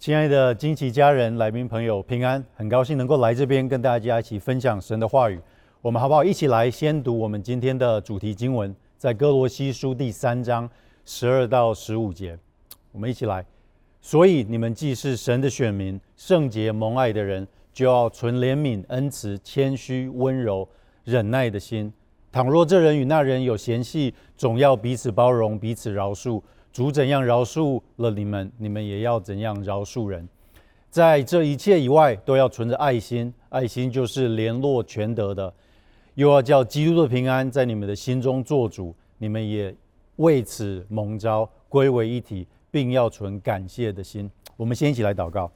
亲爱的金奇家人、来宾朋友平安，很高兴能够来这边跟大家一起分享神的话语。我们好不好一起来先读我们今天的主题经文，在哥罗西书第三章十二到十五节。我们一起来。所以你们既是神的选民，圣洁蒙爱的人，就要存怜悯、恩慈、谦虚、温柔、忍耐的心。倘若这人与那人有嫌隙，总要彼此包容，彼此饶恕。主怎样饶恕了你们，你们也要怎样饶恕人。在这一切以外，都要存着爱心，爱心就是联络全德的。又要叫基督的平安在你们的心中做主，你们也为此蒙召归为一体，并要存感谢的心。我们先一起来祷告，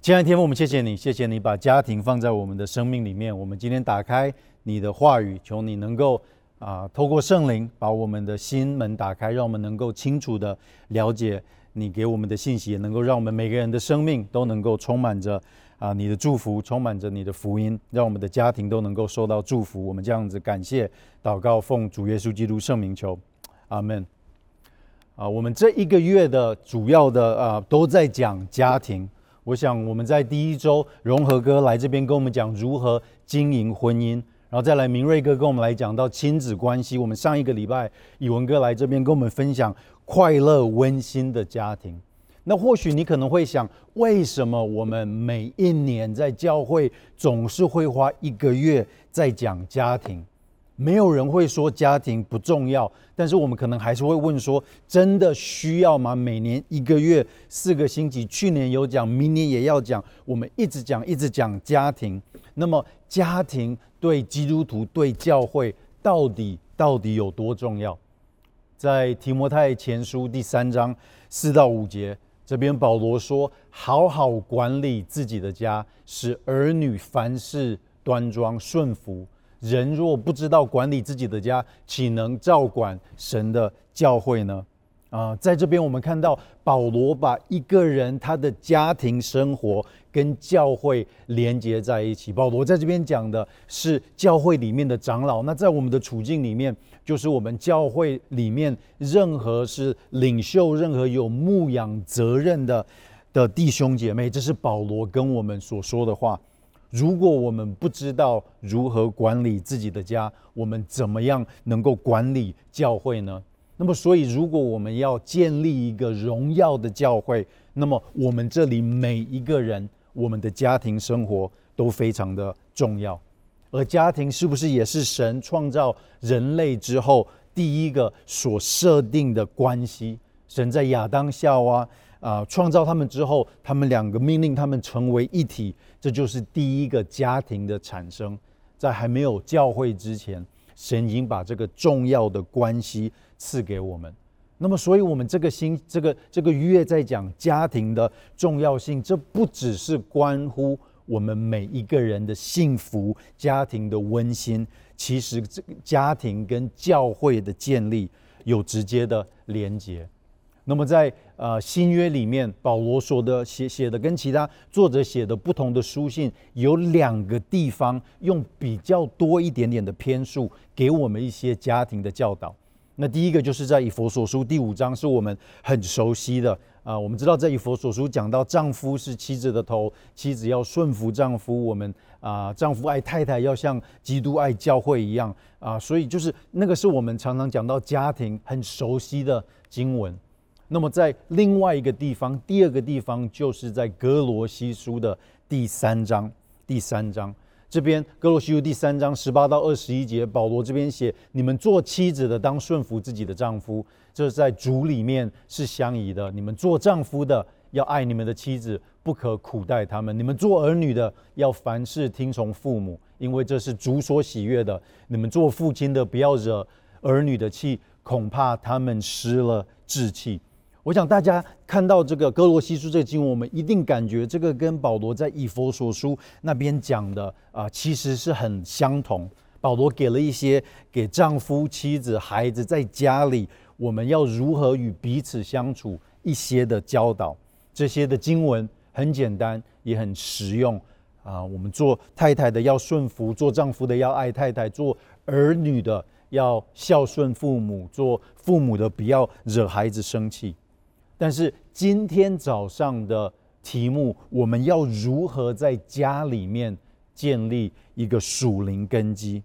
亲爱的天父，我们谢谢你，谢谢你把家庭放在我们的生命里面。我们今天打开你的话语，求你能够。啊，透过圣灵把我们的心门打开，让我们能够清楚的了解你给我们的信息，也能够让我们每个人的生命都能够充满着啊你的祝福，充满着你的福音，让我们的家庭都能够受到祝福。我们这样子感谢祷告，奉主耶稣基督圣名求，阿门。啊，我们这一个月的主要的啊都在讲家庭。我想我们在第一周，融合哥来这边跟我们讲如何经营婚姻。然后再来，明瑞哥跟我们来讲到亲子关系。我们上一个礼拜，宇文哥来这边跟我们分享快乐温馨的家庭。那或许你可能会想，为什么我们每一年在教会总是会花一个月在讲家庭？没有人会说家庭不重要，但是我们可能还是会问说：真的需要吗？每年一个月四个星期，去年有讲，明年也要讲，我们一直讲，一直讲家庭。那么家庭对基督徒、对教会到底到底有多重要？在提摩太前书第三章四到五节，这边保罗说：好好管理自己的家，使儿女凡事端庄顺服。人若不知道管理自己的家，岂能照管神的教会呢？啊，在这边我们看到保罗把一个人他的家庭生活跟教会连接在一起。保罗在这边讲的是教会里面的长老，那在我们的处境里面，就是我们教会里面任何是领袖、任何有牧养责任的的弟兄姐妹，这是保罗跟我们所说的话。如果我们不知道如何管理自己的家，我们怎么样能够管理教会呢？那么，所以如果我们要建立一个荣耀的教会，那么我们这里每一个人，我们的家庭生活都非常的重要。而家庭是不是也是神创造人类之后第一个所设定的关系？神在亚当夏娃。啊！啊创造他们之后，他们两个命令他们成为一体，这就是第一个家庭的产生。在还没有教会之前，神已经把这个重要的关系赐给我们。那么，所以我们这个星这个这个月在讲家庭的重要性，这不只是关乎我们每一个人的幸福、家庭的温馨，其实这个家庭跟教会的建立有直接的连结。那么在呃新约里面，保罗说的写写的跟其他作者写的不同的书信，有两个地方用比较多一点点的篇数给我们一些家庭的教导。那第一个就是在以弗所书第五章，是我们很熟悉的啊、我们知道在以弗所书讲到丈夫是妻子的头，妻子要顺服丈夫。我们啊、丈夫爱太太要像基督爱教会一样啊、所以就是那个是我们常常讲到家庭很熟悉的经文。那么在另外一个地方，第二个地方就是在歌罗西书的第三章。第三章这边，歌罗西书第三章十八到二十一节，保罗这边写：你们做妻子的当顺服自己的丈夫，这在主里面是相宜的。你们做丈夫的要爱你们的妻子，不可苦待他们。你们做儿女的要凡事听从父母，因为这是主所喜悦的。你们做父亲的不要惹儿女的气，恐怕他们失了志气。我想大家看到这个哥罗西书这个经文，我们一定感觉这个跟保罗在以弗所书那边讲的啊，其实是很相同。保罗给了一些给丈夫、妻子、孩子在家里我们要如何与彼此相处一些的教导。这些的经文很简单，也很实用啊。我们做太太的要顺服，做丈夫的要爱太太，做儿女的要孝顺父母，做父母的不要惹孩子生气。但是今天早上的题目：我们要如何在家里面建立一个属灵根基？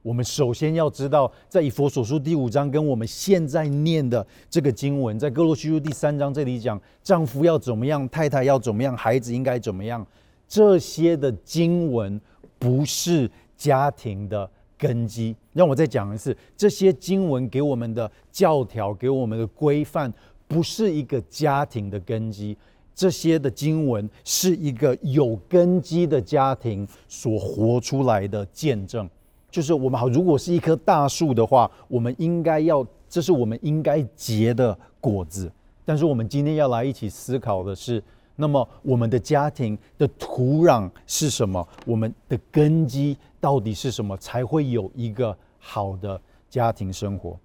我们首先要知道，在以佛所书第五章跟我们现在念的这个经文，在歌罗西书第三章这里讲，丈夫要怎么样，太太要怎么样，孩子应该怎么样。这些的经文不是家庭的根基。让我再讲一次，这些经文给我们的教条，给我们的规范，不是一个家庭的根基。这些的经文是一个有根基的家庭所活出来的见证。就是我们好，如果是一棵大树的话，我们应该要，这是我们应该结的果子。但是我们今天要来一起思考的是，那么我们的家庭的土壤是什么？我们的根基到底是什么？才会有一个好的家庭生活？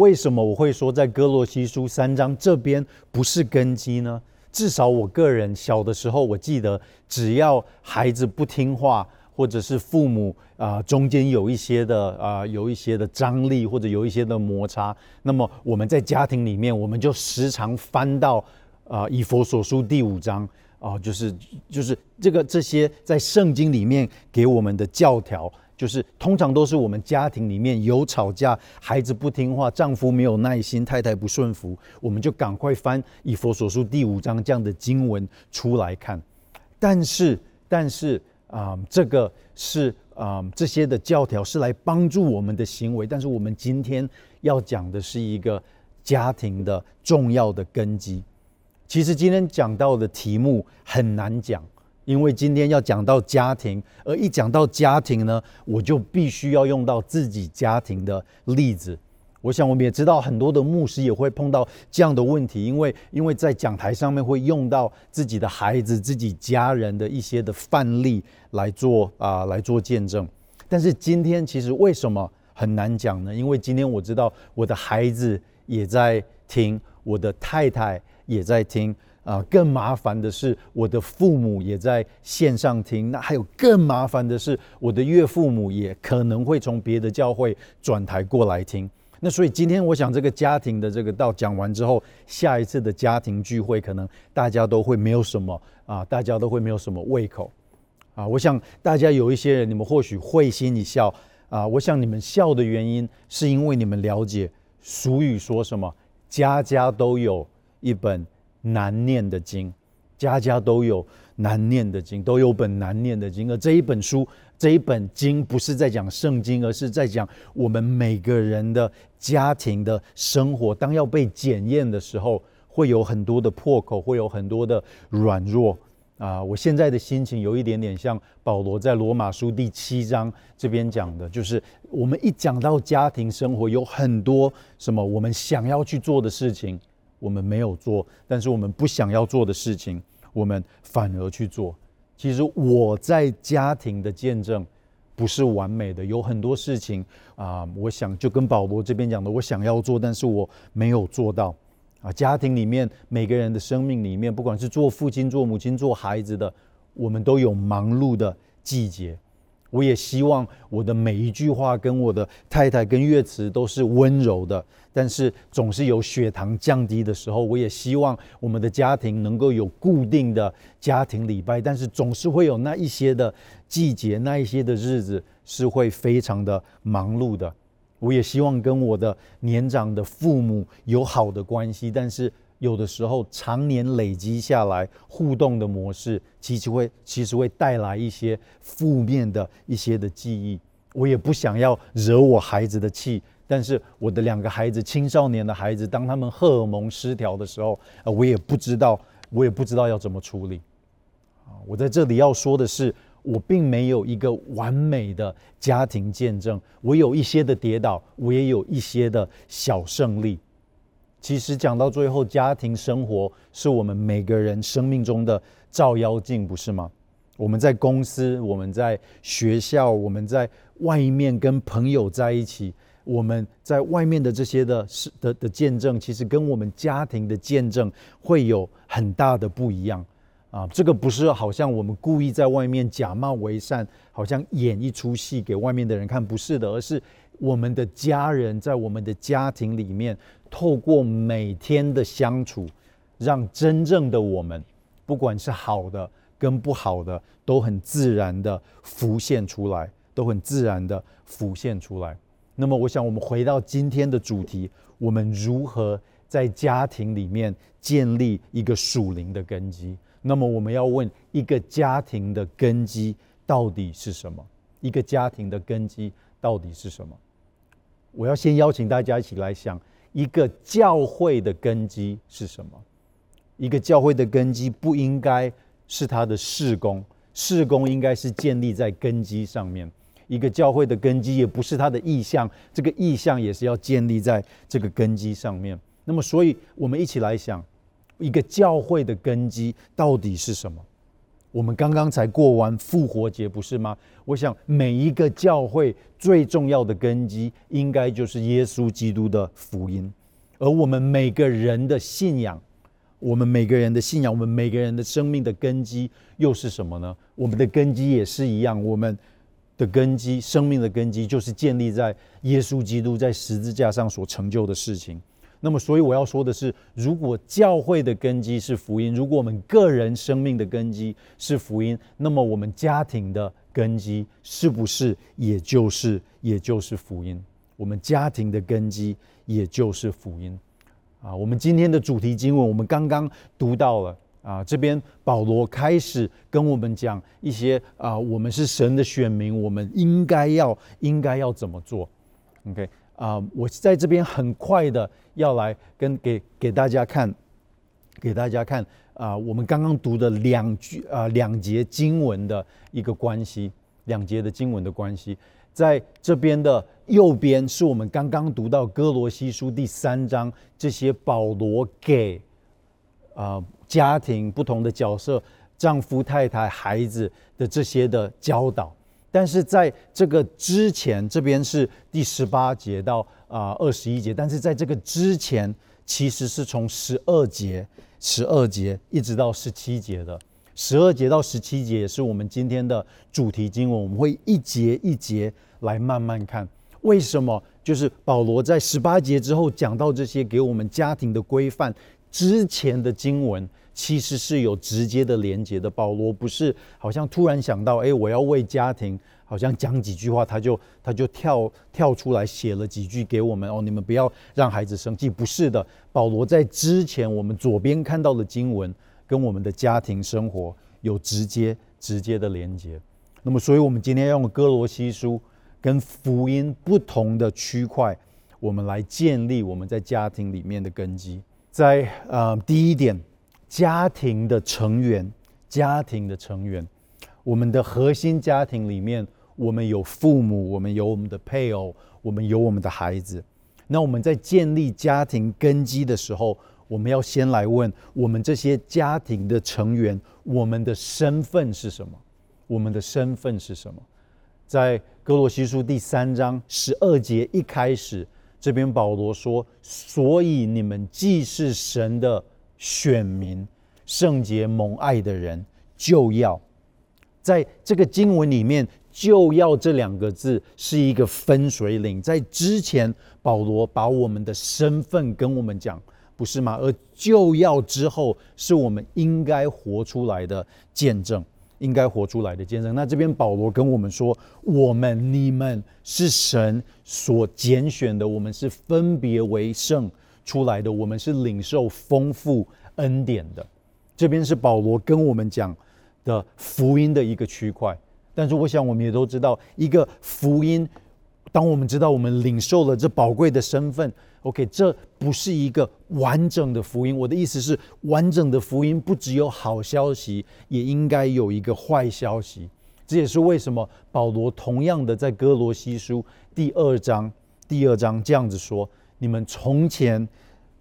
为什么我会说在歌罗西书三章这边不是根基呢？至少我个人小的时候，我记得只要孩子不听话。或者是父母啊、中间有一些的啊、有一些的张力，或者有一些的摩擦，那么我们在家庭里面，我们就时常翻到啊、以佛所书第五章啊、就是就是这个这些在圣经里面给我们的教条，就是通常都是我们家庭里面有吵架，孩子不听话，丈夫没有耐心，太太不顺服，我们就赶快翻以佛所书第五章这样的经文出来看，但是但是。啊、嗯，这个是啊、嗯，这些的教条是来帮助我们的行为，但是我们今天要讲的是一个家庭的重要的根基。其实今天讲到的题目很难讲，因为今天要讲到家庭，而一讲到家庭呢，我就必须要用到自己家庭的例子。我想我们也知道，很多的牧师也会碰到这样的问题，因为因为在讲台上面会用到自己的孩子、自己家人的一些的范例来做啊、呃、来做见证。但是今天其实为什么很难讲呢？因为今天我知道我的孩子也在听，我的太太也在听啊、更麻烦的是，我的父母也在线上听。那还有更麻烦的是，我的岳父母也可能会从别的教会转台过来听。那所以今天我想这个家庭的这个道讲完之后，下一次的家庭聚会可能大家都会没有什么啊，大家都会没有什么胃口啊。我想大家有一些人，你们或许会心一笑啊。我想你们笑的原因是因为你们了解俗语说什么，家家都有一本难念的经，家家都有难念的经，都有本难念的经，而这一本书。这一本经不是在讲圣经，而是在讲我们每个人的家庭的生活。当要被检验的时候，会有很多的破口，会有很多的软弱啊！我现在的心情有一点点像保罗在罗马书第七章这边讲的，就是我们一讲到家庭生活，有很多什么我们想要去做的事情，我们没有做；但是我们不想要做的事情，我们反而去做。其实我在家庭的见证不是完美的，有很多事情啊，我想就跟保罗这边讲的，我想要做，但是我没有做到啊。家庭里面每个人的生命里面，不管是做父亲、做母亲、做孩子的，我们都有忙碌的季节。我也希望我的每一句话跟我的太太跟乐慈都是温柔的，但是总是有血糖降低的时候。我也希望我们的家庭能够有固定的家庭礼拜，但是总是会有那一些的季节，那一些的日子是会非常的忙碌的。我也希望跟我的年长的父母有好的关系，但是。有的时候，常年累积下来互动的模式，其实会其实会带来一些负面的一些的记忆。我也不想要惹我孩子的气，但是我的两个孩子，青少年的孩子，当他们荷尔蒙失调的时候，啊，我也不知道，我也不知道要怎么处理。啊，我在这里要说的是，我并没有一个完美的家庭见证，我有一些的跌倒，我也有一些的小胜利。其实讲到最后，家庭生活是我们每个人生命中的照妖镜，不是吗？我们在公司，我们在学校，我们在外面跟朋友在一起，我们在外面的这些的是的的见证，其实跟我们家庭的见证会有很大的不一样啊！这个不是好像我们故意在外面假冒为善，好像演一出戏给外面的人看，不是的，而是我们的家人在我们的家庭里面。透过每天的相处，让真正的我们不管是好的跟不好的，都很自然的浮现出来，都很自然的浮现出来。那么，我想我们回到今天的主题，我们如何在家庭里面建立一个属灵的根基？那么，我们要问一个家庭的根基到底是什么？一个家庭的根基到底是什么？我要先邀请大家一起来想，一个教会的根基是什么？一个教会的根基不应该是它的事工，事工应该是建立在根基上面。一个教会的根基也不是它的意向，这个意向也是要建立在这个根基上面。那么，所以我们一起来想，一个教会的根基到底是什么？我们刚刚才过完复活节，不是吗？我想每一个教会最重要的根基，应该就是耶稣基督的福音。而我们每个人的信仰，我们每个人的信仰，我们每个人的生命的根基又是什么呢？我们的根基也是一样，我们的根基，生命的根基，就是建立在耶稣基督在十字架上所成就的事情。那么，所以我要说的是，如果教会的根基是福音，如果我们个人生命的根基是福音，那么我们家庭的根基是不是也就是也就是福音？我们家庭的根基也就是福音啊！我们今天的主题经文，我们刚刚读到了啊，这边保罗开始跟我们讲一些啊，我们是神的选民，我们应该要应该要怎么做？OK。啊、我在这边很快的要来跟给给大家看，给大家看啊、我们刚刚读的两句啊、两节经文的一个关系，两节的经文的关系，在这边的右边是我们刚刚读到哥罗西书第三章这些保罗给啊、家庭不同的角色，丈夫、太太、孩子的这些的教导。但是在这个之前，这边是第十八节到啊二十一节。但是在这个之前，其实是从十二节、十二节一直到十七节的。十二节到十七节也是我们今天的主题经文。我们会一节一节来慢慢看。为什么？就是保罗在十八节之后讲到这些给我们家庭的规范之前的经文。其实是有直接的连接的。保罗不是好像突然想到，哎，我要为家庭好像讲几句话，他就他就跳跳出来写了几句给我们哦，你们不要让孩子生气。不是的，保罗在之前我们左边看到的经文，跟我们的家庭生活有直接直接的连接。那么，所以我们今天要用哥罗西书跟福音不同的区块，我们来建立我们在家庭里面的根基。在呃第一点。家庭的成员，家庭的成员，我们的核心家庭里面，我们有父母，我们有我们的配偶，我们有我们的孩子。那我们在建立家庭根基的时候，我们要先来问我们这些家庭的成员，我们的身份是什么？我们的身份是什么？在哥罗西书第三章十二节一开始，这边保罗说：“所以你们既是神的。”选民、圣洁、蒙爱的人，就要在这个经文里面，“就要”这两个字是一个分水岭。在之前，保罗把我们的身份跟我们讲，不是吗？而“就要”之后，是我们应该活出来的见证，应该活出来的见证。那这边保罗跟我们说：“我们、你们是神所拣选的，我们是分别为圣。”出来的，我们是领受丰富恩典的。这边是保罗跟我们讲的福音的一个区块。但是，我想我们也都知道，一个福音，当我们知道我们领受了这宝贵的身份，OK，这不是一个完整的福音。我的意思是，完整的福音不只有好消息，也应该有一个坏消息。这也是为什么保罗同样的在哥罗西书第二章第二章这样子说。你们从前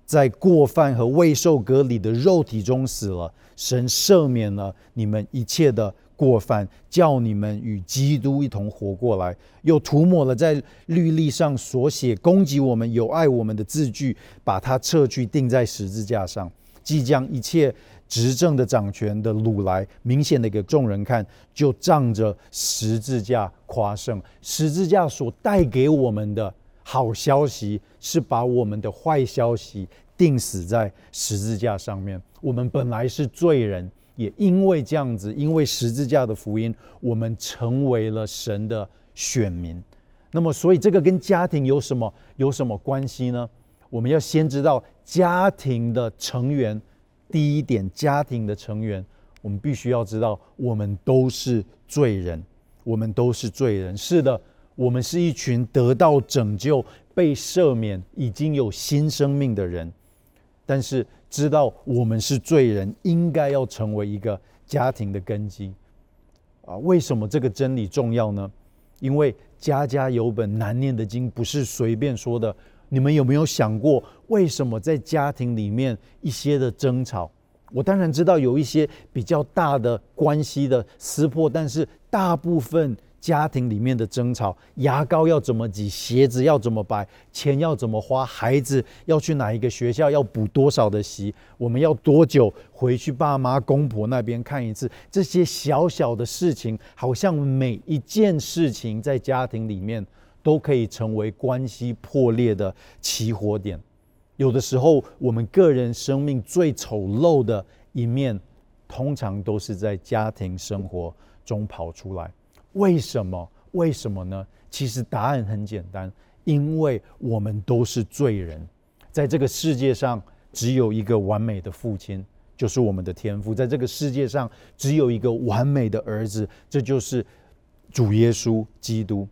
在过犯和未受割礼的肉体中死了，神赦免了你们一切的过犯，叫你们与基督一同活过来，又涂抹了在律例上所写攻击我们、有碍我们的字句，把它撤去，钉在十字架上，即将一切执政的掌权的掳来，明显的给众人看，就仗着十字架夸胜。十字架所带给我们的。好消息是把我们的坏消息钉死在十字架上面。我们本来是罪人，也因为这样子，因为十字架的福音，我们成为了神的选民。那么，所以这个跟家庭有什么有什么关系呢？我们要先知道家庭的成员。第一点，家庭的成员，我们必须要知道，我们都是罪人，我们都是罪人。是的，我们是一群得到拯救、被赦免、已经有新生命的人。但是，知道我们是罪人，应该要成为一个家庭的根基。啊，为什么这个真理重要呢？因为家家有本难念的经，不是随便说的。你们有没有想过，为什么在家庭里面一些的争吵？我当然知道有一些比较大的关系的撕破，但是大部分。家庭里面的争吵，牙膏要怎么挤，鞋子要怎么摆，钱要怎么花，孩子要去哪一个学校，要补多少的习，我们要多久回去爸妈公婆那边看一次？这些小小的事情，好像每一件事情在家庭里面都可以成为关系破裂的起火点。有的时候，我们个人生命最丑陋的一面，通常都是在家庭生活中跑出来。为什么？为什么呢？其实答案很简单，因为我们都是罪人，在这个世界上只有一个完美的父亲，就是我们的天父；在这个世界上只有一个完美的儿子，这就是主耶稣基督。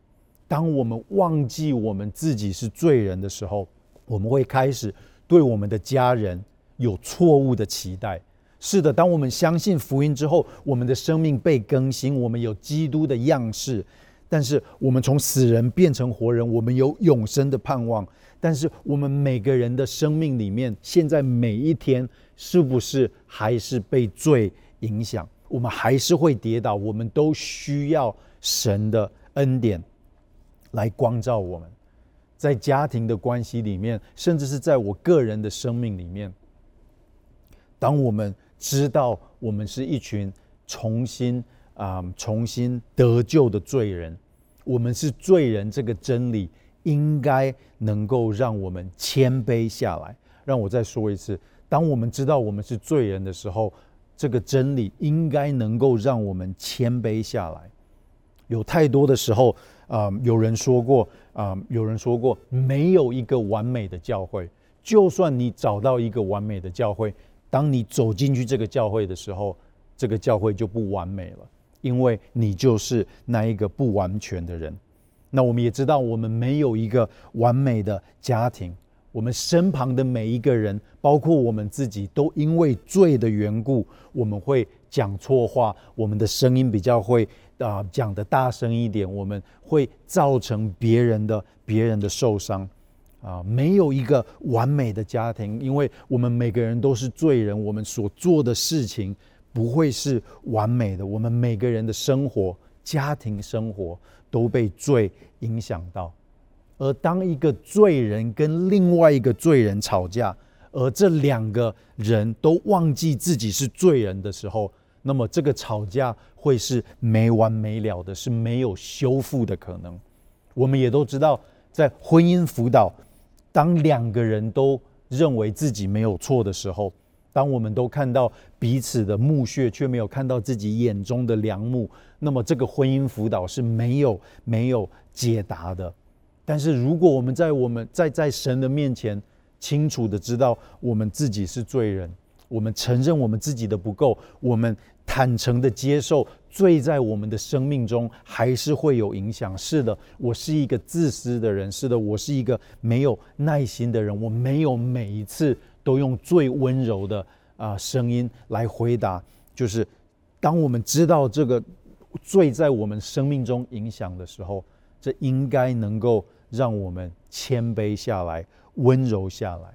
当我们忘记我们自己是罪人的时候，我们会开始对我们的家人有错误的期待。是的，当我们相信福音之后，我们的生命被更新，我们有基督的样式。但是，我们从死人变成活人，我们有永生的盼望。但是，我们每个人的生命里面，现在每一天，是不是还是被罪影响？我们还是会跌倒，我们都需要神的恩典来光照我们。在家庭的关系里面，甚至是在我个人的生命里面，当我们知道我们是一群重新啊、重新得救的罪人，我们是罪人，这个真理应该能够让我们谦卑下来。让我再说一次，当我们知道我们是罪人的时候，这个真理应该能够让我们谦卑下来。有太多的时候啊、有人说过啊、有人说过，没有一个完美的教会，就算你找到一个完美的教会。当你走进去这个教会的时候，这个教会就不完美了，因为你就是那一个不完全的人。那我们也知道，我们没有一个完美的家庭，我们身旁的每一个人，包括我们自己，都因为罪的缘故，我们会讲错话，我们的声音比较会啊、讲的大声一点，我们会造成别人的别人的受伤。啊，没有一个完美的家庭，因为我们每个人都是罪人，我们所做的事情不会是完美的。我们每个人的生活、家庭生活都被罪影响到。而当一个罪人跟另外一个罪人吵架，而这两个人都忘记自己是罪人的时候，那么这个吵架会是没完没了的，是没有修复的可能。我们也都知道，在婚姻辅导。当两个人都认为自己没有错的时候，当我们都看到彼此的墓穴，却没有看到自己眼中的良木，那么这个婚姻辅导是没有没有解答的。但是如果我们在我们在在神的面前清楚的知道我们自己是罪人，我们承认我们自己的不够，我们。坦诚的接受罪在我们的生命中还是会有影响。是的，我是一个自私的人。是的，我是一个没有耐心的人。我没有每一次都用最温柔的啊声音来回答。就是当我们知道这个罪在我们生命中影响的时候，这应该能够让我们谦卑下来，温柔下来。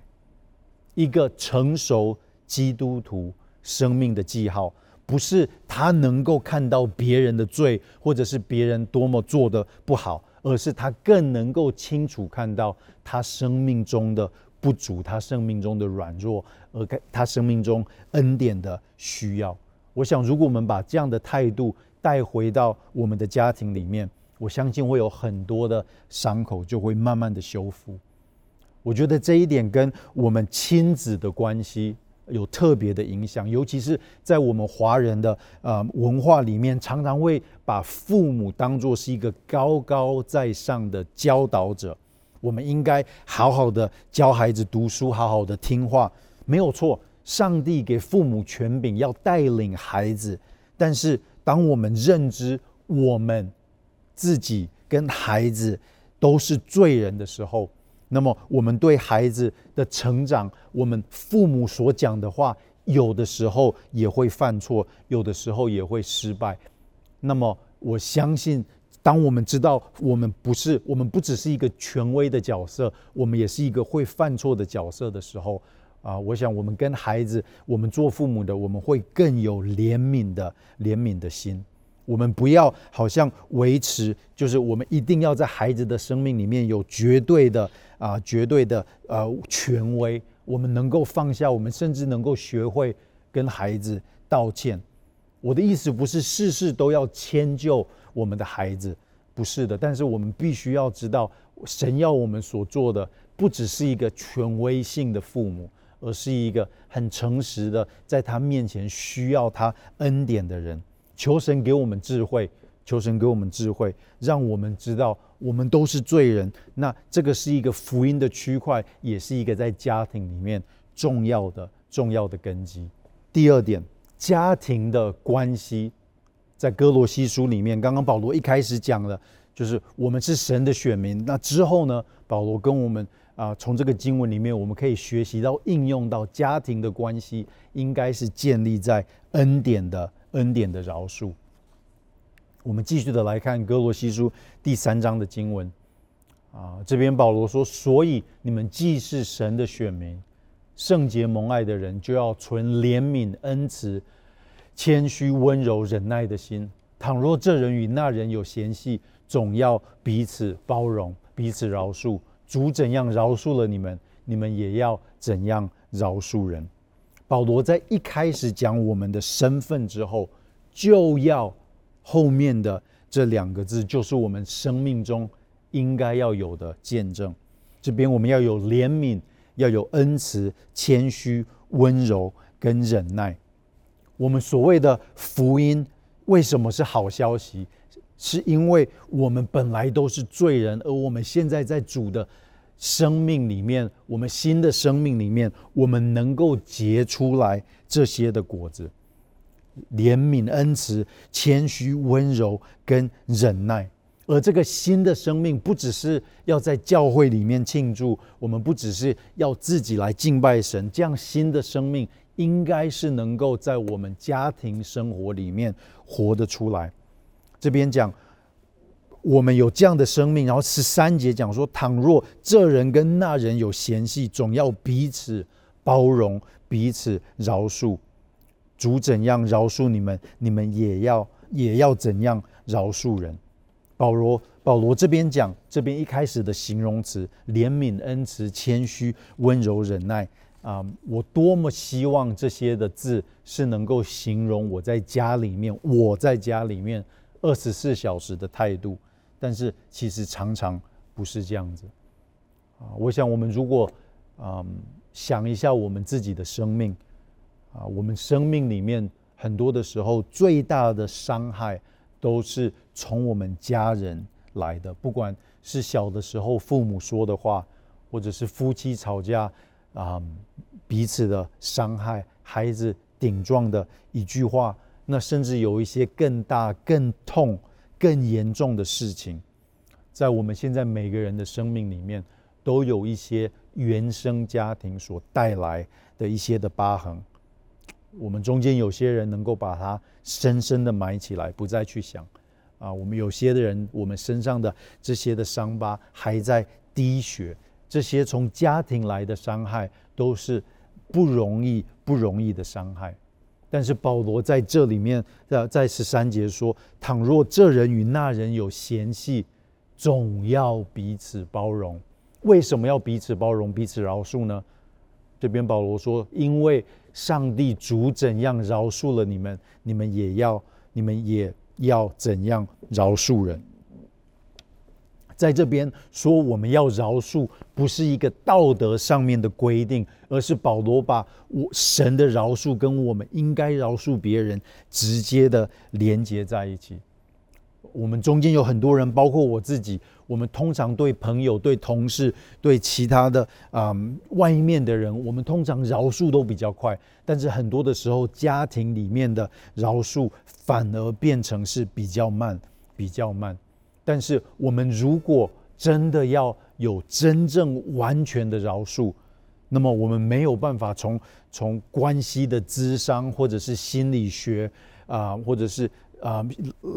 一个成熟基督徒生命的记号。不是他能够看到别人的罪，或者是别人多么做的不好，而是他更能够清楚看到他生命中的不足，他生命中的软弱，而他生命中恩典的需要。我想，如果我们把这样的态度带回到我们的家庭里面，我相信会有很多的伤口就会慢慢的修复。我觉得这一点跟我们亲子的关系。有特别的影响，尤其是在我们华人的呃文化里面，常常会把父母当作是一个高高在上的教导者。我们应该好好的教孩子读书，好好的听话，没有错。上帝给父母权柄，要带领孩子。但是，当我们认知我们自己跟孩子都是罪人的时候，那么我们对孩子的成长，我们父母所讲的话，有的时候也会犯错，有的时候也会失败。那么，我相信。当我们知道我们不是，我们不只是一个权威的角色，我们也是一个会犯错的角色的时候，啊，我想我们跟孩子，我们做父母的，我们会更有怜悯的怜悯的心。我们不要好像维持，就是我们一定要在孩子的生命里面有绝对的啊，绝对的呃权威。我们能够放下，我们甚至能够学会跟孩子道歉。我的意思不是事事都要迁就。我们的孩子不是的，但是我们必须要知道，神要我们所做的，不只是一个权威性的父母，而是一个很诚实的，在他面前需要他恩典的人。求神给我们智慧，求神给我们智慧，让我们知道我们都是罪人。那这个是一个福音的区块，也是一个在家庭里面重要的重要的根基。第二点，家庭的关系。在哥罗西书里面，刚刚保罗一开始讲了，就是我们是神的选民。那之后呢，保罗跟我们啊，从这个经文里面，我们可以学习到应用到家庭的关系，应该是建立在恩典的恩典的饶恕。我们继续的来看哥罗西书第三章的经文啊，这边保罗说：“所以你们既是神的选民，圣洁蒙爱的人，就要存怜悯恩慈。”谦虚、温柔、忍耐的心。倘若这人与那人有嫌隙，总要彼此包容、彼此饶恕。主怎样饶恕了你们，你们也要怎样饶恕人。保罗在一开始讲我们的身份之后，就要后面的这两个字，就是我们生命中应该要有的见证。这边我们要有怜悯，要有恩慈、谦虚、温柔跟忍耐。我们所谓的福音为什么是好消息？是因为我们本来都是罪人，而我们现在在主的生命里面，我们新的生命里面，我们能够结出来这些的果子：怜悯、恩慈、谦虚、温柔跟忍耐。而这个新的生命，不只是要在教会里面庆祝，我们不只是要自己来敬拜神，这样新的生命。应该是能够在我们家庭生活里面活得出来。这边讲我们有这样的生命，然后十三节讲说：倘若这人跟那人有嫌隙，总要彼此包容，彼此饶恕。主怎样饶恕你们，你们也要也要怎样饶恕人。保罗保罗这边讲，这边一开始的形容词：怜悯、恩慈、谦虚、温柔、忍耐。啊我多么希望这些的字是能够形容我在家里面，我在家里面二十四小时的态度，但是其实常常不是这样子。啊，我想我们如果嗯想一下我们自己的生命，啊，我们生命里面很多的时候最大的伤害都是从我们家人来的，不管是小的时候父母说的话，或者是夫妻吵架。啊，彼此的伤害，孩子顶撞的一句话，那甚至有一些更大、更痛、更严重的事情，在我们现在每个人的生命里面，都有一些原生家庭所带来的一些的疤痕。我们中间有些人能够把它深深的埋起来，不再去想。啊，我们有些的人，我们身上的这些的伤疤还在滴血。这些从家庭来的伤害都是不容易、不容易的伤害，但是保罗在这里面，在在十三节说：“倘若这人与那人有嫌隙，总要彼此包容。为什么要彼此包容、彼此饶恕呢？”这边保罗说：“因为上帝主怎样饶恕了你们，你们也要，你们也要怎样饶恕人。”在这边说我们要饶恕，不是一个道德上面的规定，而是保罗把我神的饶恕跟我们应该饶恕别人直接的连接在一起。我们中间有很多人，包括我自己，我们通常对朋友、对同事、对其他的啊、嗯、外面的人，我们通常饶恕都比较快，但是很多的时候，家庭里面的饶恕反而变成是比较慢、比较慢。但是我们如果真的要有真正完全的饶恕，那么我们没有办法从从关系的智商，或者是心理学啊、或者是。啊，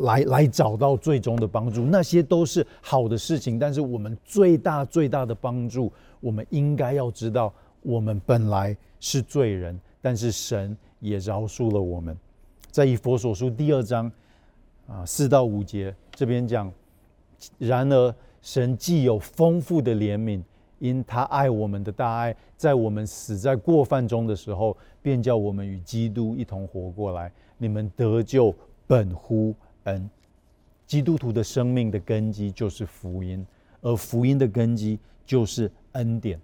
来来找到最终的帮助，那些都是好的事情。但是我们最大最大的帮助，我们应该要知道，我们本来是罪人，但是神也饶恕了我们。在以佛所书第二章啊四到五节这边讲，然而神既有丰富的怜悯，因他爱我们的大爱，在我们死在过犯中的时候，便叫我们与基督一同活过来。你们得救。本乎恩，基督徒的生命的根基就是福音，而福音的根基就是恩典。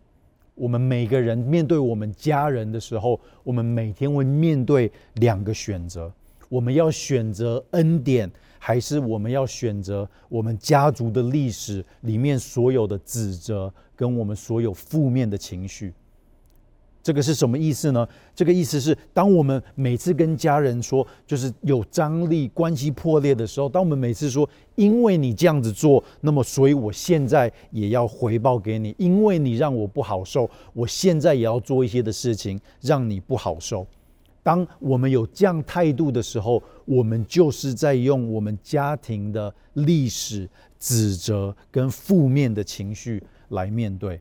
我们每个人面对我们家人的时候，我们每天会面对两个选择：我们要选择恩典，还是我们要选择我们家族的历史里面所有的指责跟我们所有负面的情绪？这个是什么意思呢？这个意思是，当我们每次跟家人说，就是有张力、关系破裂的时候，当我们每次说，因为你这样子做，那么所以我现在也要回报给你，因为你让我不好受，我现在也要做一些的事情让你不好受。当我们有这样态度的时候，我们就是在用我们家庭的历史指责跟负面的情绪来面对。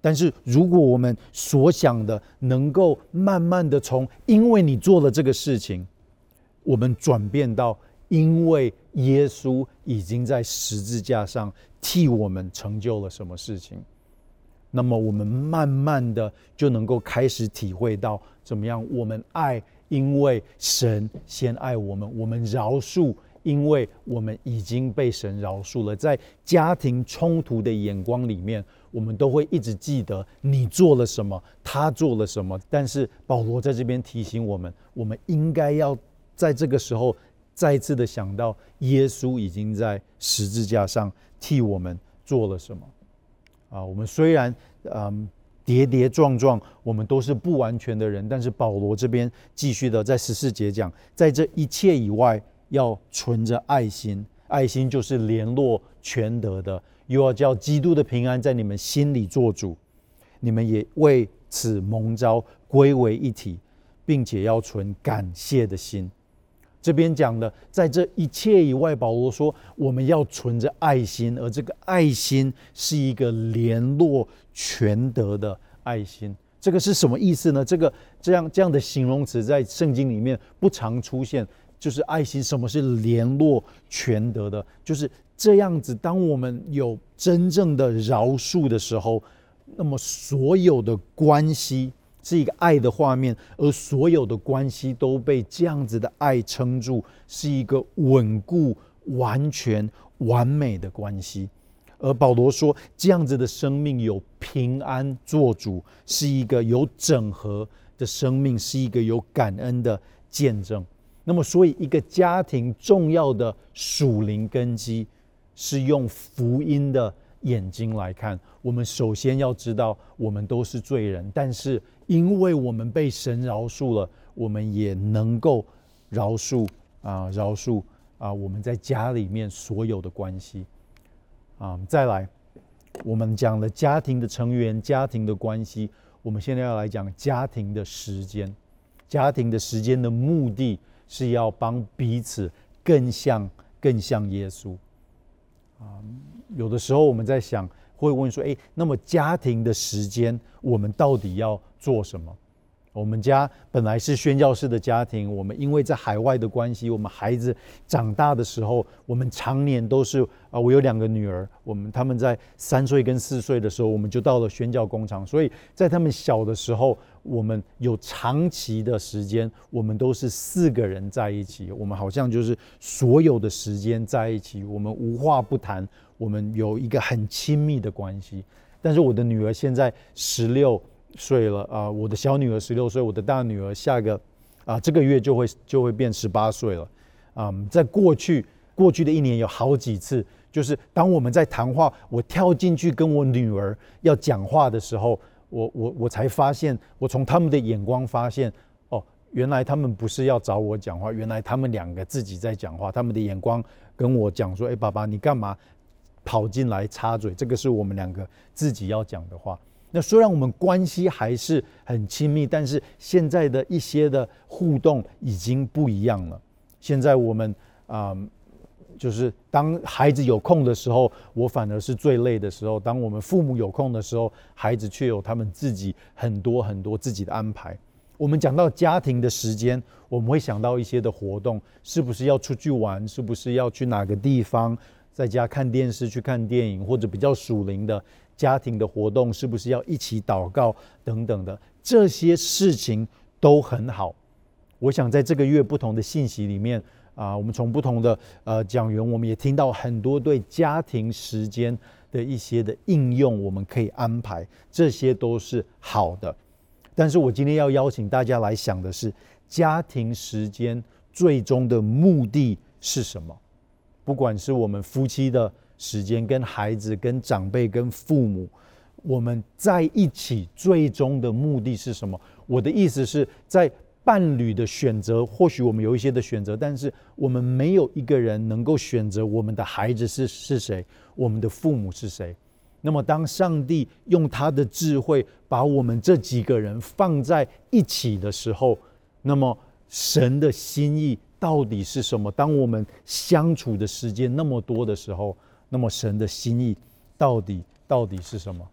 但是，如果我们所想的能够慢慢的从因为你做了这个事情，我们转变到因为耶稣已经在十字架上替我们成就了什么事情，那么我们慢慢的就能够开始体会到怎么样，我们爱，因为神先爱我们，我们饶恕，因为我们已经被神饶恕了。在家庭冲突的眼光里面。我们都会一直记得你做了什么，他做了什么。但是保罗在这边提醒我们，我们应该要在这个时候再次的想到，耶稣已经在十字架上替我们做了什么。啊，我们虽然嗯跌跌撞撞，我们都是不完全的人，但是保罗这边继续的在十四节讲，在这一切以外，要存着爱心，爱心就是联络全德的。又要叫基督的平安在你们心里做主，你们也为此蒙召归为一体，并且要存感谢的心。这边讲的，在这一切以外，保罗说我们要存着爱心，而这个爱心是一个联络全德的爱心。这个是什么意思呢？这个这样这样的形容词在圣经里面不常出现，就是爱心。什么是联络全德的？就是。这样子，当我们有真正的饶恕的时候，那么所有的关系是一个爱的画面，而所有的关系都被这样子的爱撑住，是一个稳固、完全、完美的关系。而保罗说，这样子的生命有平安做主，是一个有整合的生命，是一个有感恩的见证。那么，所以一个家庭重要的属灵根基。是用福音的眼睛来看，我们首先要知道，我们都是罪人，但是因为我们被神饶恕了，我们也能够饶恕啊，饶恕啊，我们在家里面所有的关系啊。再来，我们讲了家庭的成员、家庭的关系，我们现在要来讲家庭的时间。家庭的时间的目的是要帮彼此更像、更像耶稣。啊，有的时候我们在想，会问说，诶，那么家庭的时间，我们到底要做什么？我们家本来是宣教士的家庭，我们因为在海外的关系，我们孩子长大的时候，我们常年都是啊，我有两个女儿，我们他们在三岁跟四岁的时候，我们就到了宣教工厂，所以在他们小的时候，我们有长期的时间，我们都是四个人在一起，我们好像就是所有的时间在一起，我们无话不谈，我们有一个很亲密的关系。但是我的女儿现在十六岁了啊，我的小女儿十六岁，我的大女儿下个啊这个月就会就会变十八岁了。嗯，在过去过去的一年有好几次，就是当我们在谈话，我跳进去跟我女儿要讲话的时候，我我我才发现，我从他们的眼光发现，哦，原来他们不是要找我讲话，原来他们两个自己在讲话，他们的眼光跟我讲说，哎，爸爸，你干嘛？跑进来插嘴，这个是我们两个自己要讲的话。那虽然我们关系还是很亲密，但是现在的一些的互动已经不一样了。现在我们啊、就是当孩子有空的时候，我反而是最累的时候；当我们父母有空的时候，孩子却有他们自己很多很多自己的安排。我们讲到家庭的时间，我们会想到一些的活动，是不是要出去玩？是不是要去哪个地方？在家看电视、去看电影，或者比较属灵的家庭的活动，是不是要一起祷告等等的？这些事情都很好。我想在这个月不同的信息里面啊，我们从不同的呃讲员，我们也听到很多对家庭时间的一些的应用，我们可以安排，这些都是好的。但是我今天要邀请大家来想的是，家庭时间最终的目的是什么？不管是我们夫妻的时间，跟孩子、跟长辈、跟父母，我们在一起最终的目的是什么？我的意思是在伴侣的选择，或许我们有一些的选择，但是我们没有一个人能够选择我们的孩子是是谁，我们的父母是谁。那么，当上帝用他的智慧把我们这几个人放在一起的时候，那么神的心意。到底是什么？当我们相处的时间那么多的时候，那么神的心意到底到底是什么？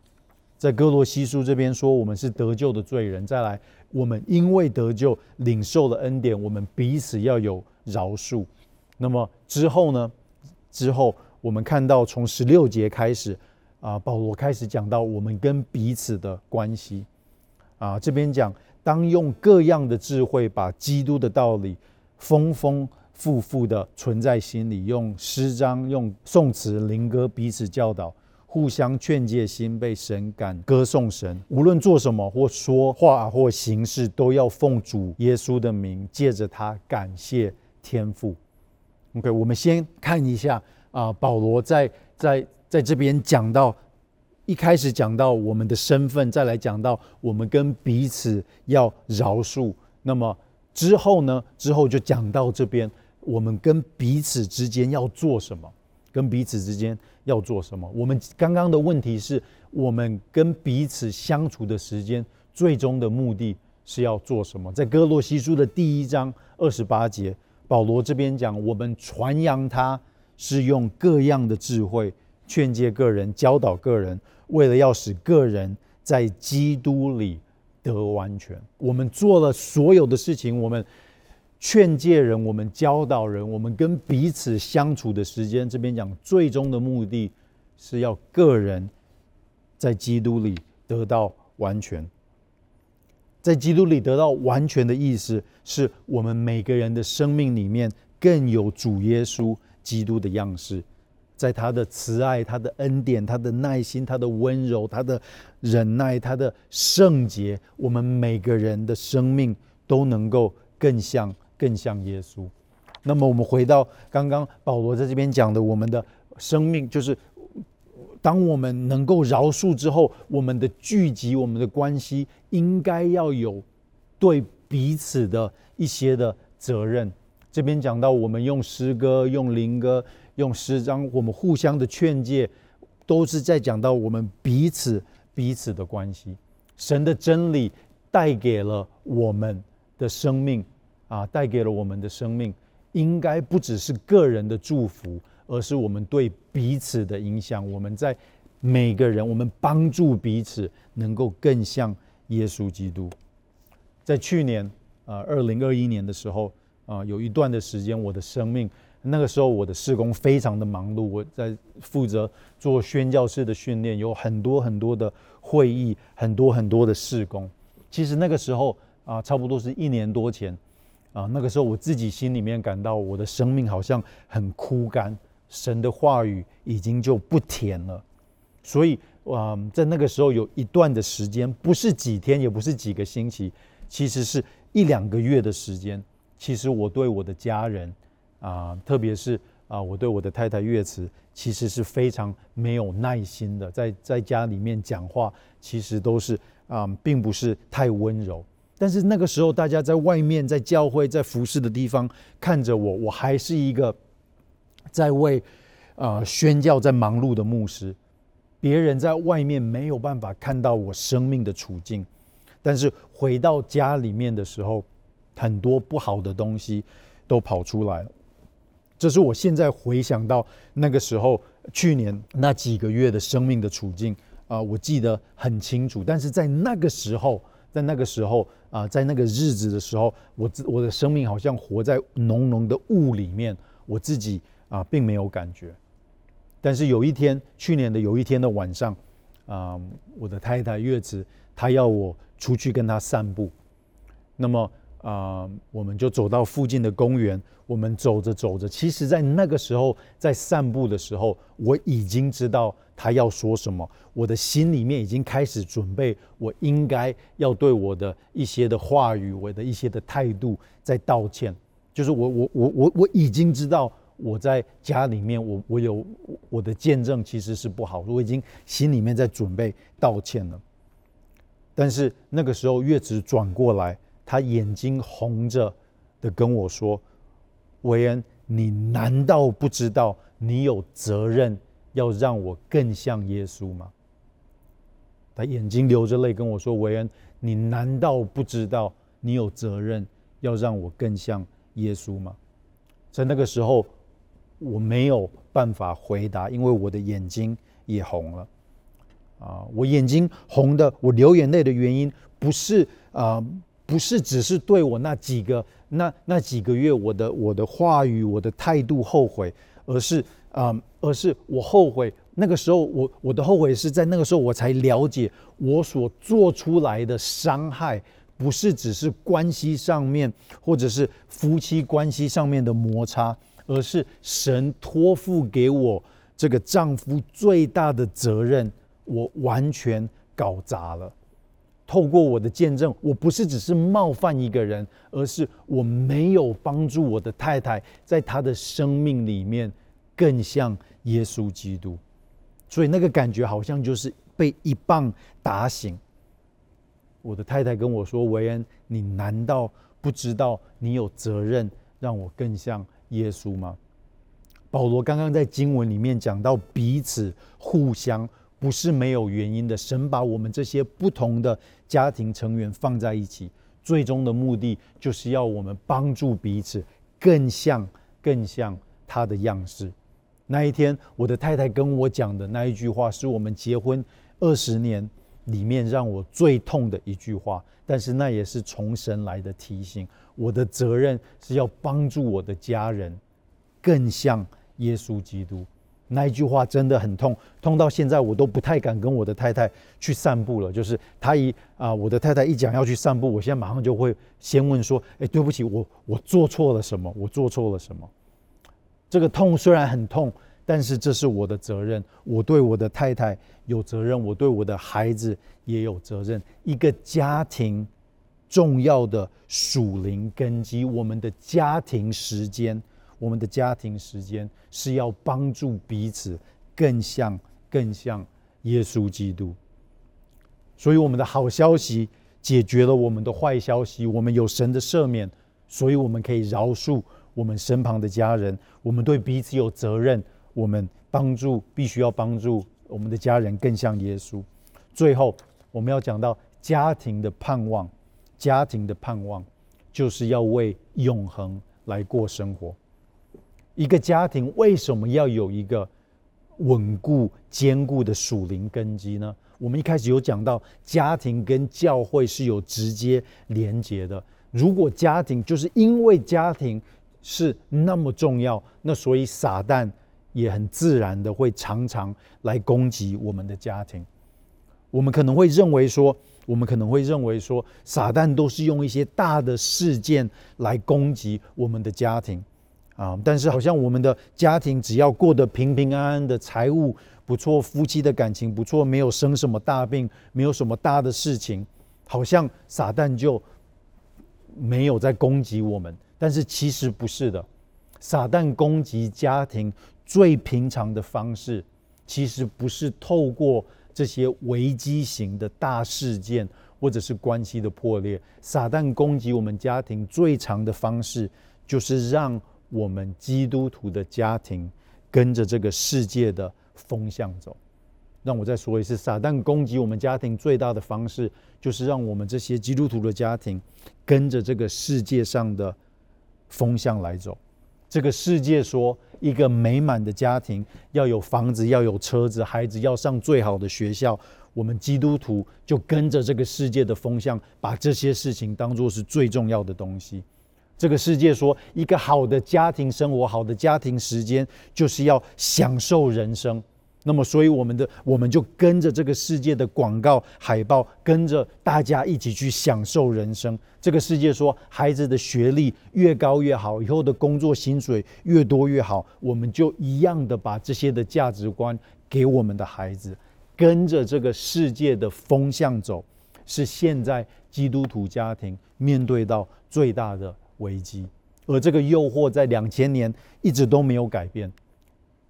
在哥罗西书这边说，我们是得救的罪人。再来，我们因为得救，领受了恩典，我们彼此要有饶恕。那么之后呢？之后我们看到从十六节开始啊，保罗开始讲到我们跟彼此的关系啊。这边讲，当用各样的智慧，把基督的道理。丰丰富富的存在心里，用诗章、用颂词、灵歌彼此教导，互相劝诫，心被神感歌颂神。无论做什么，或说话，或行事，都要奉主耶稣的名，借着他感谢天父。OK，我们先看一下啊，保罗在在在这边讲到，一开始讲到我们的身份，再来讲到我们跟彼此要饶恕。那么。之后呢？之后就讲到这边，我们跟彼此之间要做什么？跟彼此之间要做什么？我们刚刚的问题是我们跟彼此相处的时间，最终的目的是要做什么？在歌罗西书的第一章二十八节，保罗这边讲，我们传扬他是用各样的智慧劝诫个人、教导个人，为了要使个人在基督里。得完全，我们做了所有的事情，我们劝诫人，我们教导人，我们跟彼此相处的时间，这边讲最终的目的是要个人在基督里得到完全。在基督里得到完全的意思，是我们每个人的生命里面更有主耶稣基督的样式。在他的慈爱、他的恩典、他的耐心、他的温柔、他的忍耐、他的圣洁，我们每个人的生命都能够更像、更像耶稣。那么，我们回到刚刚保罗在这边讲的，我们的生命就是，当我们能够饶恕之后，我们的聚集、我们的关系，应该要有对彼此的一些的责任。这边讲到，我们用诗歌、用灵歌。用诗章，我们互相的劝诫，都是在讲到我们彼此彼此的关系。神的真理带给了我们的生命啊，带给了我们的生命，应该不只是个人的祝福，而是我们对彼此的影响。我们在每个人，我们帮助彼此，能够更像耶稣基督。在去年啊，二零二一年的时候啊，有一段的时间，我的生命。那个时候，我的事工非常的忙碌，我在负责做宣教士的训练，有很多很多的会议，很多很多的事工。其实那个时候啊，差不多是一年多前啊，那个时候我自己心里面感到我的生命好像很枯干，神的话语已经就不甜了。所以，嗯，在那个时候有一段的时间，不是几天，也不是几个星期，其实是一两个月的时间。其实我对我的家人啊，特别是啊，我对我的太太月慈，其实是非常没有耐心的，在在家里面讲话，其实都是啊，并不是太温柔。但是那个时候，大家在外面，在教会，在服侍的地方看着我，我还是一个在为啊宣教在忙碌的牧师。别人在外面没有办法看到我生命的处境，但是回到家里面的时候，很多不好的东西都跑出来了。这是我现在回想到那个时候，去年那几个月的生命的处境啊，我记得很清楚。但是在那个时候，在那个时候啊，在那个日子的时候，我我的生命好像活在浓浓的雾里面，我自己啊并没有感觉。但是有一天，去年的有一天的晚上，啊、我的太太月子，她要我出去跟她散步。那么啊、我们就走到附近的公园。我们走着走着，其实，在那个时候，在散步的时候，我已经知道他要说什么。我的心里面已经开始准备，我应该要对我的一些的话语，我的一些的态度在道歉。就是我我我我我已经知道。我在家里面，我我有我的见证其实是不好，我已经心里面在准备道歉了。但是那个时候，月子转过来，他眼睛红着的跟我说：“维恩，你难道不知道你有责任要让我更像耶稣吗？”他眼睛流着泪跟我说：“维恩，你难道不知道你有责任要让我更像耶稣吗？”在那个时候。我没有办法回答，因为我的眼睛也红了。啊，我眼睛红的，我流眼泪的原因不是啊，不是只是对我那几个那那几个月我的我的话语我的态度后悔，而是啊，而是我后悔那个时候我我的后悔是在那个时候我才了解我所做出来的伤害，不是只是关系上面或者是夫妻关系上面的摩擦。而是神托付给我这个丈夫最大的责任，我完全搞砸了。透过我的见证，我不是只是冒犯一个人，而是我没有帮助我的太太在她的生命里面更像耶稣基督。所以那个感觉好像就是被一棒打醒。我的太太跟我说：“维恩，你难道不知道你有责任让我更像？”耶稣吗？保罗刚刚在经文里面讲到彼此互相，不是没有原因的。神把我们这些不同的家庭成员放在一起，最终的目的就是要我们帮助彼此更像、更像他的样式。那一天，我的太太跟我讲的那一句话，是我们结婚二十年里面让我最痛的一句话。但是那也是从神来的提醒。我的责任是要帮助我的家人更像耶稣基督。那一句话真的很痛，痛到现在我都不太敢跟我的太太去散步了。就是他一啊，我的太太一讲要去散步，我现在马上就会先问说：“哎，对不起，我我做错了什么？我做错了什么？”这个痛虽然很痛，但是这是我的责任。我对我的太太有责任，我对我的孩子也有责任。一个家庭。重要的属灵根基，我们的家庭时间，我们的家庭时间是要帮助彼此更像、更像耶稣基督。所以，我们的好消息解决了我们的坏消息，我们有神的赦免，所以我们可以饶恕我们身旁的家人。我们对彼此有责任，我们帮助必须要帮助我们的家人更像耶稣。最后，我们要讲到家庭的盼望。家庭的盼望，就是要为永恒来过生活。一个家庭为什么要有一个稳固坚固的属灵根基呢？我们一开始有讲到，家庭跟教会是有直接连结的。如果家庭就是因为家庭是那么重要，那所以撒旦也很自然的会常常来攻击我们的家庭。我们可能会认为说，我们可能会认为说，撒旦都是用一些大的事件来攻击我们的家庭，啊，但是好像我们的家庭只要过得平平安安的，财务不错，夫妻的感情不错，没有生什么大病，没有什么大的事情，好像撒旦就没有在攻击我们。但是其实不是的，撒旦攻击家庭最平常的方式，其实不是透过这些危机型的大事件，或者是关系的破裂。撒旦攻击我们家庭最长的方式，就是让我们基督徒的家庭跟着这个世界的风向走。让我再说一次，撒旦攻击我们家庭最大的方式，就是让我们这些基督徒的家庭跟着这个世界上的风向来走。这个世界说，一个美满的家庭要有房子，要有车子，孩子要上最好的学校。我们基督徒就跟着这个世界的风向，把这些事情当作是最重要的东西。这个世界说，一个好的家庭生活，好的家庭时间，就是要享受人生。那么，所以我们的我们就跟着这个世界的广告海报，跟着大家一起去享受人生。这个世界说，孩子的学历越高越好，以后的工作薪水越多越好。我们就一样的把这些的价值观给我们的孩子，跟着这个世界的风向走，是现在基督徒家庭面对到最大的危机，而这个诱惑在两千年一直都没有改变。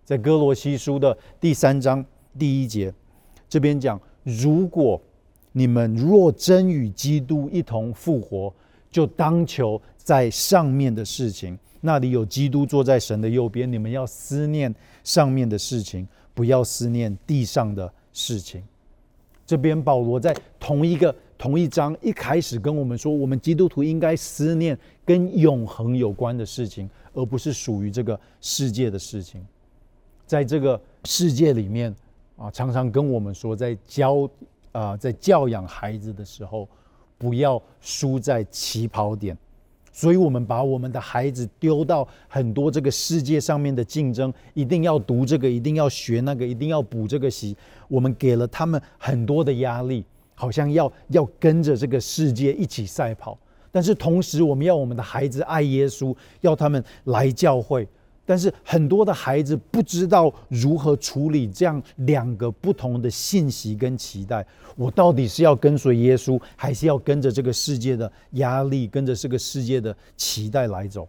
在哥罗西书的第三章第一节，这边讲：如果你们若真与基督一同复活，就当求在上面的事情，那里有基督坐在神的右边。你们要思念上面的事情，不要思念地上的事情。这边保罗在同一个。同一章一开始跟我们说，我们基督徒应该思念跟永恒有关的事情，而不是属于这个世界的事情。在这个世界里面啊，常常跟我们说，在教啊，在教养孩子的时候，不要输在起跑点。所以，我们把我们的孩子丢到很多这个世界上面的竞争，一定要读这个，一定要学那个，一定要补这个习。我们给了他们很多的压力。好像要要跟着这个世界一起赛跑，但是同时我们要我们的孩子爱耶稣，要他们来教会。但是很多的孩子不知道如何处理这样两个不同的信息跟期待。我到底是要跟随耶稣，还是要跟着这个世界的压力，跟着这个世界的期待来走？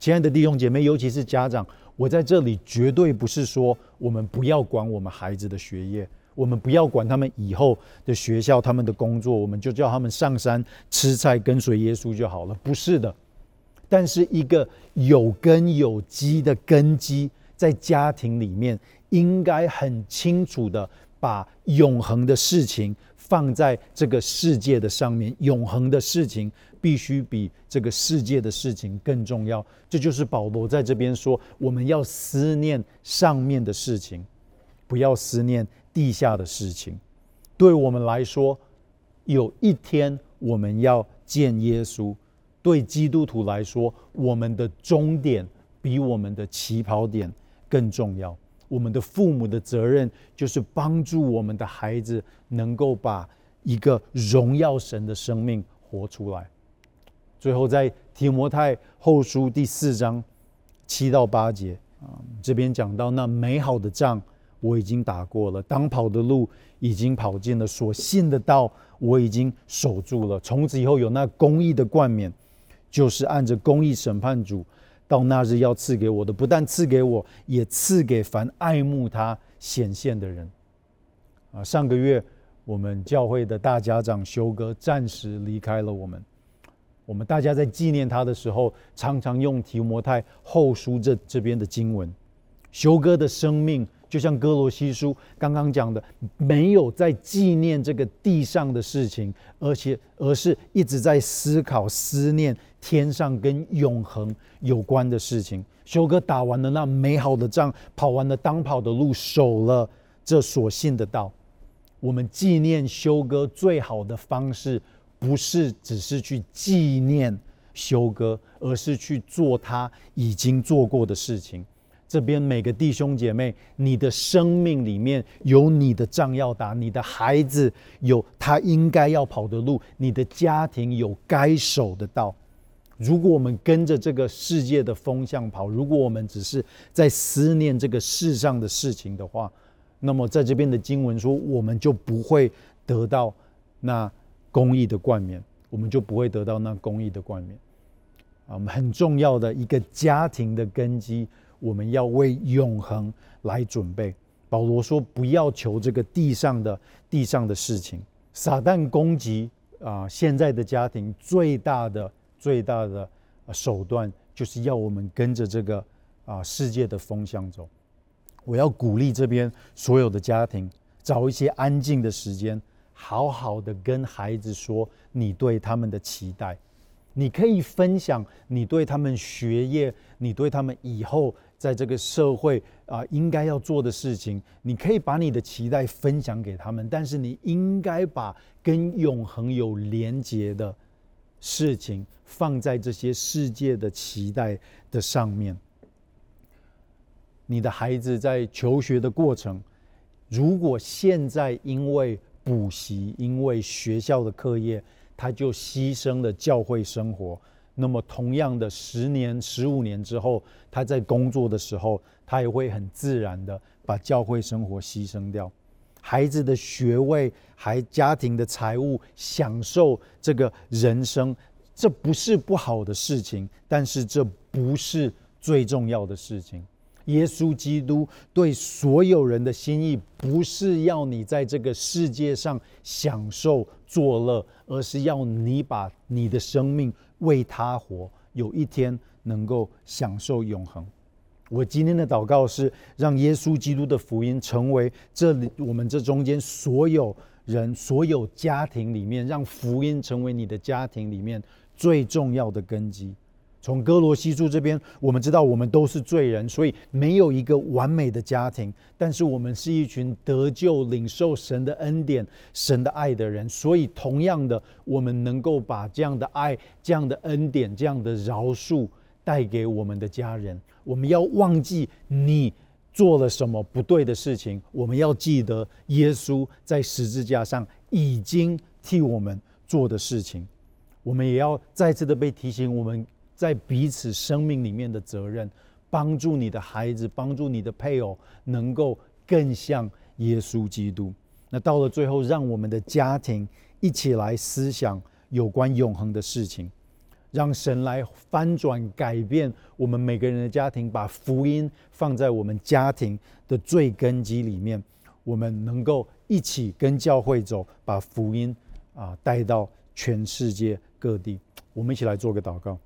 亲爱的弟兄姐妹，尤其是家长，我在这里绝对不是说我们不要管我们孩子的学业。我们不要管他们以后的学校、他们的工作，我们就叫他们上山吃菜，跟随耶稣就好了。不是的，但是一个有根有基的根基，在家庭里面，应该很清楚的把永恒的事情放在这个世界的上面。永恒的事情必须比这个世界的事情更重要。这就是保罗在这边说，我们要思念上面的事情，不要思念。地下的事情，对我们来说，有一天我们要见耶稣。对基督徒来说，我们的终点比我们的起跑点更重要。我们的父母的责任就是帮助我们的孩子能够把一个荣耀神的生命活出来。最后，在提摩太后书第四章七到八节啊，这边讲到那美好的仗。我已经打过了，当跑的路已经跑尽了，所信的道我已经守住了。从此以后有那公义的冠冕，就是按着公义审判主，到那日要赐给我的，不但赐给我，也赐给凡爱慕他显现的人。啊，上个月我们教会的大家长修哥暂时离开了我们，我们大家在纪念他的时候，常常用提摩太后书这这边的经文，修哥的生命。就像哥罗西书刚刚讲的，没有在纪念这个地上的事情，而且而是一直在思考、思念天上跟永恒有关的事情。修哥打完了那美好的仗，跑完了当跑的路，守了这所信的道。我们纪念修哥最好的方式，不是只是去纪念修哥，而是去做他已经做过的事情。这边每个弟兄姐妹，你的生命里面有你的仗要打，你的孩子有他应该要跑的路，你的家庭有该守的道。如果我们跟着这个世界的风向跑，如果我们只是在思念这个世上的事情的话，那么在这边的经文说，我们就不会得到那公义的冠冕，我们就不会得到那公义的冠冕。啊，我们很重要的一个家庭的根基，我们要为永恒来准备。保罗说：“不要求这个地上的地上的事情。”撒旦攻击啊，现在的家庭最大的最大的手段，就是要我们跟着这个啊世界的风向走。我要鼓励这边所有的家庭，找一些安静的时间，好好的跟孩子说你对他们的期待。你可以分享你对他们学业，你对他们以后。在这个社会啊，应该要做的事情，你可以把你的期待分享给他们，但是你应该把跟永恒有连结的事情放在这些世界的期待的上面。你的孩子在求学的过程，如果现在因为补习、因为学校的课业，他就牺牲了教会生活。那么，同样的，十年、十五年之后，他在工作的时候，他也会很自然的把教会生活牺牲掉。孩子的学位、还家庭的财务、享受这个人生，这不是不好的事情，但是这不是最重要的事情。耶稣基督对所有人的心意，不是要你在这个世界上享受作乐，而是要你把你的生命为他活，有一天能够享受永恒。我今天的祷告是，让耶稣基督的福音成为这里我们这中间所有人、所有家庭里面，让福音成为你的家庭里面最重要的根基。从歌罗西书这边，我们知道我们都是罪人，所以没有一个完美的家庭。但是我们是一群得救、领受神的恩典、神的爱的人，所以同样的，我们能够把这样的爱、这样的恩典、这样的饶恕带给我们的家人。我们要忘记你做了什么不对的事情，我们要记得耶稣在十字架上已经替我们做的事情。我们也要再次的被提醒，我们。在彼此生命里面的责任，帮助你的孩子，帮助你的配偶，能够更像耶稣基督。那到了最后，让我们的家庭一起来思想有关永恒的事情，让神来翻转改变我们每个人的家庭，把福音放在我们家庭的最根基里面，我们能够一起跟教会走，把福音啊带到全世界各地。我们一起来做个祷告。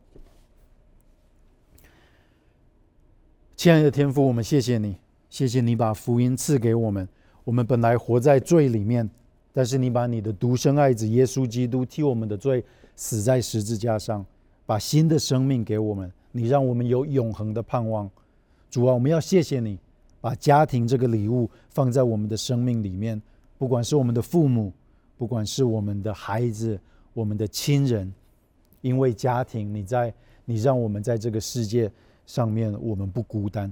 亲爱的天父，我们谢谢你，谢谢你把福音赐给我们。我们本来活在罪里面，但是你把你的独生爱子耶稣基督替我们的罪死在十字架上，把新的生命给我们。你让我们有永恒的盼望。主啊，我们要谢谢你，把家庭这个礼物放在我们的生命里面。不管是我们的父母，不管是我们的孩子，我们的亲人，因为家庭，你在，你让我们在这个世界。上面我们不孤单，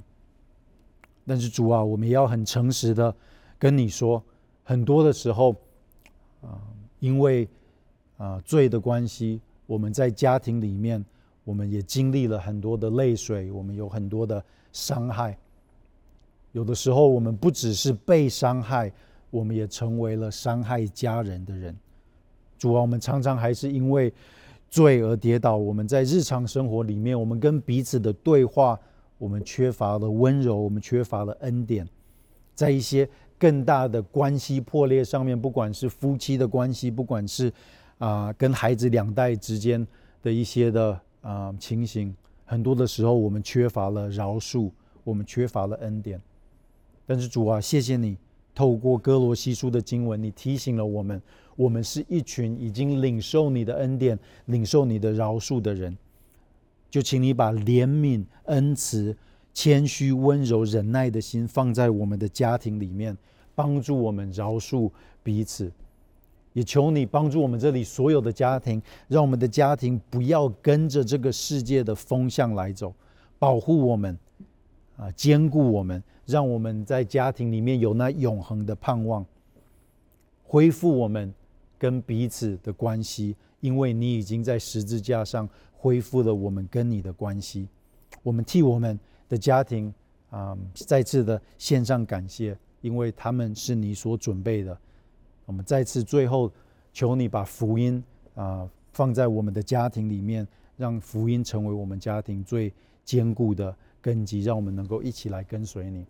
但是主啊，我们也要很诚实的跟你说，很多的时候，啊，因为啊罪的关系，我们在家庭里面，我们也经历了很多的泪水，我们有很多的伤害。有的时候，我们不只是被伤害，我们也成为了伤害家人的人。主啊，我们常常还是因为。罪而跌倒，我们在日常生活里面，我们跟彼此的对话，我们缺乏了温柔，我们缺乏了恩典，在一些更大的关系破裂上面，不管是夫妻的关系，不管是啊、跟孩子两代之间的一些的啊、情形，很多的时候我们缺乏了饶恕，我们缺乏了恩典。但是主啊，谢谢你透过歌罗西书的经文，你提醒了我们。我们是一群已经领受你的恩典、领受你的饶恕的人，就请你把怜悯、恩慈、谦虚、温柔、忍耐的心放在我们的家庭里面，帮助我们饶恕彼此。也求你帮助我们这里所有的家庭，让我们的家庭不要跟着这个世界的风向来走，保护我们，啊，坚固我们，让我们在家庭里面有那永恒的盼望，恢复我们。跟彼此的关系，因为你已经在十字架上恢复了我们跟你的关系。我们替我们的家庭啊，再次的献上感谢，因为他们是你所准备的。我们再次最后求你把福音啊放在我们的家庭里面，让福音成为我们家庭最坚固的根基，让我们能够一起来跟随你。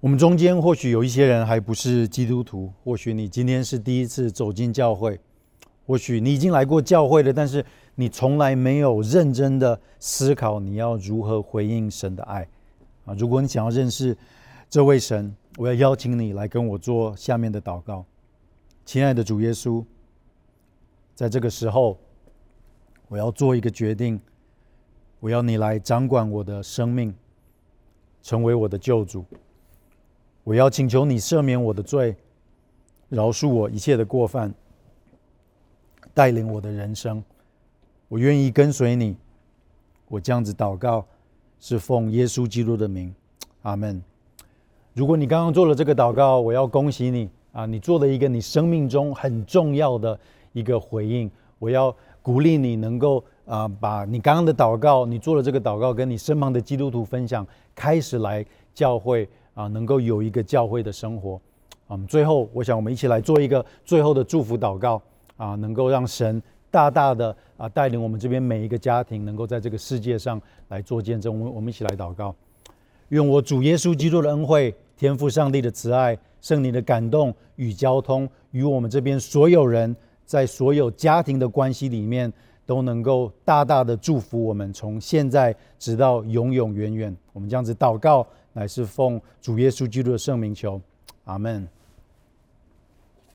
我们中间或许有一些人还不是基督徒，或许你今天是第一次走进教会，或许你已经来过教会了，但是你从来没有认真的思考你要如何回应神的爱啊！如果你想要认识这位神，我要邀请你来跟我做下面的祷告。亲爱的主耶稣，在这个时候，我要做一个决定，我要你来掌管我的生命，成为我的救主。我要请求你赦免我的罪，饶恕我一切的过犯，带领我的人生。我愿意跟随你。我这样子祷告，是奉耶稣基督的名，阿门。如果你刚刚做了这个祷告，我要恭喜你啊！你做了一个你生命中很重要的一个回应。我要鼓励你能够啊，把你刚刚的祷告，你做了这个祷告，跟你身旁的基督徒分享，开始来教会。啊，能够有一个教会的生活，嗯，最后我想我们一起来做一个最后的祝福祷告啊，能够让神大大的啊带领我们这边每一个家庭，能够在这个世界上来做见证。我们我们一起来祷告，愿我主耶稣基督的恩惠、天父上帝的慈爱、圣灵的感动与交通，与我们这边所有人在所有家庭的关系里面，都能够大大的祝福我们，从现在直到永永远远。我们这样子祷告。乃是奉主耶稣基督的圣名求，阿门。